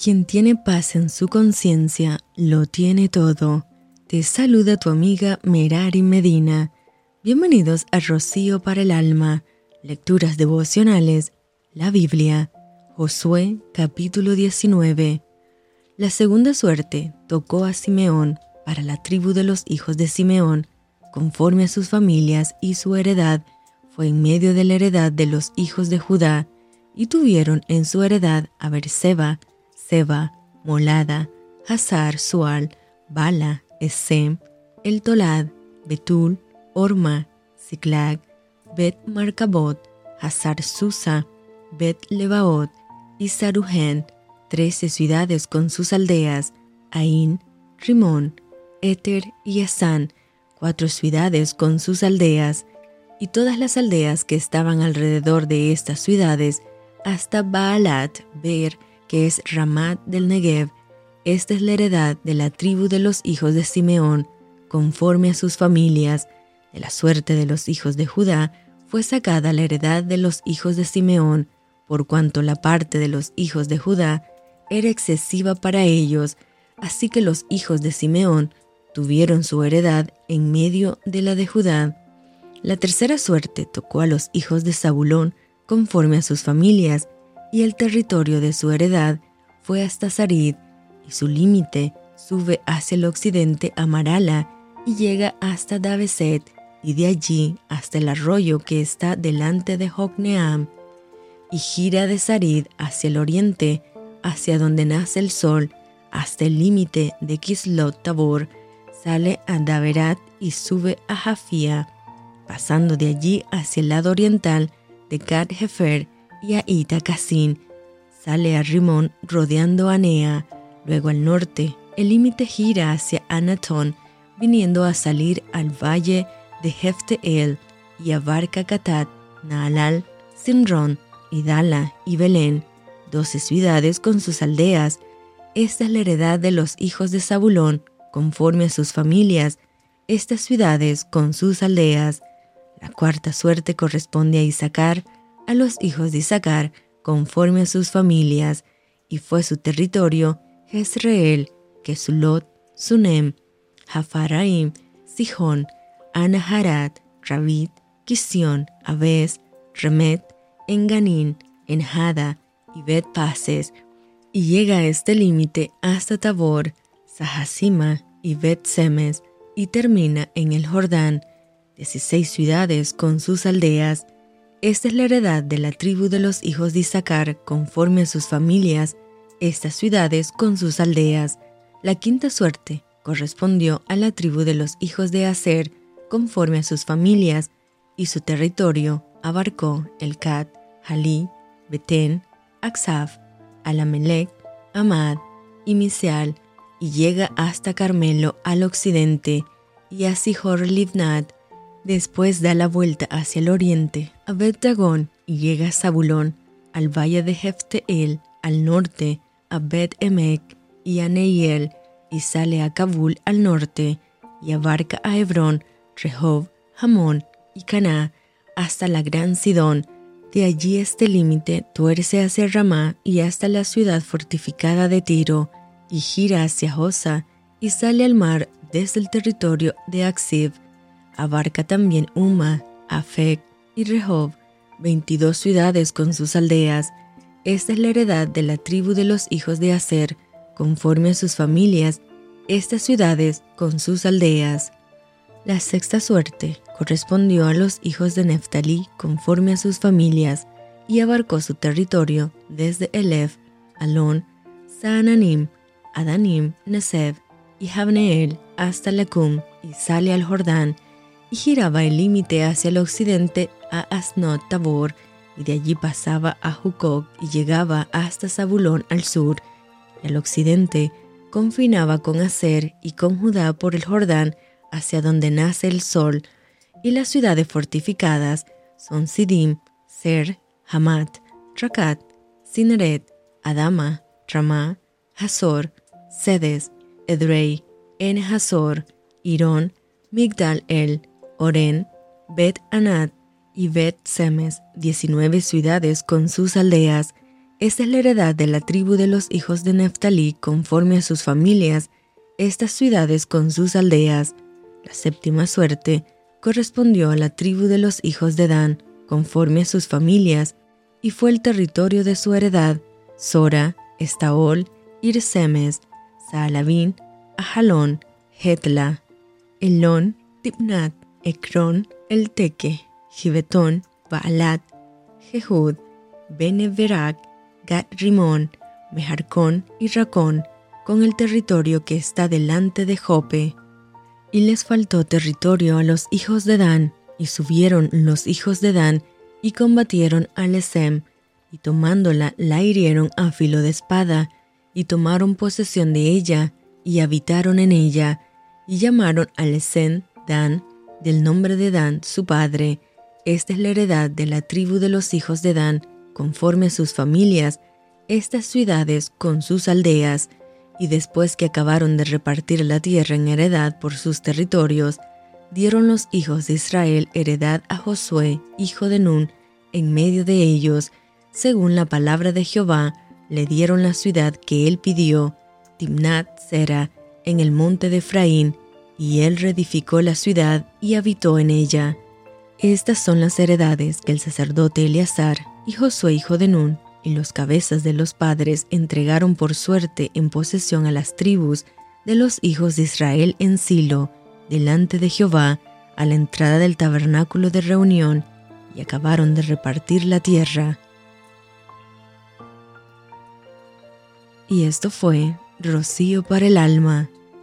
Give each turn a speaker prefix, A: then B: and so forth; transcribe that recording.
A: Quien tiene paz en su conciencia, lo tiene todo. Te saluda tu amiga Merari Medina. Bienvenidos a Rocío para el Alma, Lecturas Devocionales, la Biblia, Josué capítulo 19. La segunda suerte tocó a Simeón para la tribu de los hijos de Simeón, conforme a sus familias y su heredad, fue en medio de la heredad de los hijos de Judá, y tuvieron en su heredad a Berseba, Seba, Molada, Hazar, Sual, Bala, Esem, El Tolad, Betul, Orma, Ziklag, Bet Marcabot, Hazar Susa, Bet Lebaot y Saruhen, trece ciudades con sus aldeas, Ain, Rimón, Éter y Asán, cuatro ciudades con sus aldeas, y todas las aldeas que estaban alrededor de estas ciudades, hasta Baalat, Ber, que es Ramat del Negev. Esta es la heredad de la tribu de los hijos de Simeón, conforme a sus familias. De la suerte de los hijos de Judá fue sacada la heredad de los hijos de Simeón, por cuanto la parte de los hijos de Judá era excesiva para ellos, así que los hijos de Simeón tuvieron su heredad en medio de la de Judá. La tercera suerte tocó a los hijos de Zabulón conforme a sus familias, y el territorio de su heredad fue hasta Sarid, y su límite sube hacia el occidente a Marala y llega hasta Dabeset, y de allí hasta el arroyo que está delante de Jocneam, y gira de Sarid hacia el oriente, hacia donde nace el sol, hasta el límite de Kislot Tabor, sale a Daverat y sube a Jafía, pasando de allí hacia el lado oriental de Gad Hefer y a Itacasin. Sale a Rimón rodeando a Nea, luego al norte. El límite gira hacia Anatón, viniendo a salir al valle de Hefteel y abarca Catat, Naalal, Sinron, Idala y Belén, doce ciudades con sus aldeas. Esta es la heredad de los hijos de Zabulón, conforme a sus familias, estas ciudades con sus aldeas. La cuarta suerte corresponde a Isaacar, a los hijos de Isaacar conforme a sus familias, y fue su territorio Jezreel, Kesulot, Sunem, Hafaraim, Sihón, Anaharat, Rabit, Kisión, Abes, Remet, Enganín, Enjada y Bet Pases, y llega a este límite hasta Tabor, Sahasima y Bet Semes, y termina en el Jordán, 16 ciudades con sus aldeas, esta es la heredad de la tribu de los hijos de Isaacar conforme a sus familias, estas ciudades con sus aldeas. La quinta suerte correspondió a la tribu de los hijos de Aser conforme a sus familias, y su territorio abarcó el Cat, Jalí, Betén, Aksaf, Alamelec, Amad y Miseal, y llega hasta Carmelo al occidente, y a Sihor Después da la vuelta hacia el oriente a Bet y llega a Zabulón, al valle de Jefteel, al norte a Bet Emek y a Neiel, y sale a Kabul al norte y abarca a Hebrón, Rehob, Hamón y Caná hasta la gran Sidón. De allí este límite tuerce hacia Ramá y hasta la ciudad fortificada de Tiro, y gira hacia Josa y sale al mar desde el territorio de Aksib abarca también Uma, Afek y Rehob, 22 ciudades con sus aldeas. Esta es la heredad de la tribu de los hijos de Aser, conforme a sus familias, estas ciudades con sus aldeas. La sexta suerte correspondió a los hijos de Neftalí conforme a sus familias y abarcó su territorio desde Elef, Alon, Saananim, Adanim, Neseb y Javneel hasta Lecum y sale al Jordán y giraba el límite hacia el occidente a Asnot Tabor, y de allí pasaba a Jucok y llegaba hasta Zabulón al sur, y al occidente confinaba con Aser y con Judá por el Jordán hacia donde nace el sol, y las ciudades fortificadas son Sidim, Ser, Hamat, Rakat, Sineret, Adama, Ramá, Hazor, Sedes, Edrei, En Hazor, Irón, Migdal El, Oren, Bet Anat y Bet Semes, 19 ciudades con sus aldeas. Esta es la heredad de la tribu de los hijos de Neftalí conforme a sus familias, estas ciudades con sus aldeas. La séptima suerte correspondió a la tribu de los hijos de Dan, conforme a sus familias, y fue el territorio de su heredad, Sora, Estaol, Irsemes, Saalabín, Ajalón, Hetla, Elón, Tipnat, Ekron, El Teque, Gibetón, Baalat, Jehud, Beneverak, Gat Rimón, Mejarcón y Racón, con el territorio que está delante de Jope. Y les faltó territorio a los hijos de Dan, y subieron los hijos de Dan y combatieron a Lesem, y tomándola la hirieron a filo de espada, y tomaron posesión de ella, y habitaron en ella, y llamaron a Lesem Dan, del nombre de Dan su padre. Esta es la heredad de la tribu de los hijos de Dan, conforme a sus familias, estas ciudades con sus aldeas, y después que acabaron de repartir la tierra en heredad por sus territorios, dieron los hijos de Israel heredad a Josué, hijo de Nun, en medio de ellos, según la palabra de Jehová, le dieron la ciudad que él pidió, Timnat Sera, en el monte de Efraín, y él reedificó la ciudad y habitó en ella. Estas son las heredades que el sacerdote Eleazar y Josué hijo de Nun y los cabezas de los padres entregaron por suerte en posesión a las tribus de los hijos de Israel en Silo, delante de Jehová, a la entrada del tabernáculo de reunión, y acabaron de repartir la tierra. Y esto fue Rocío para el alma.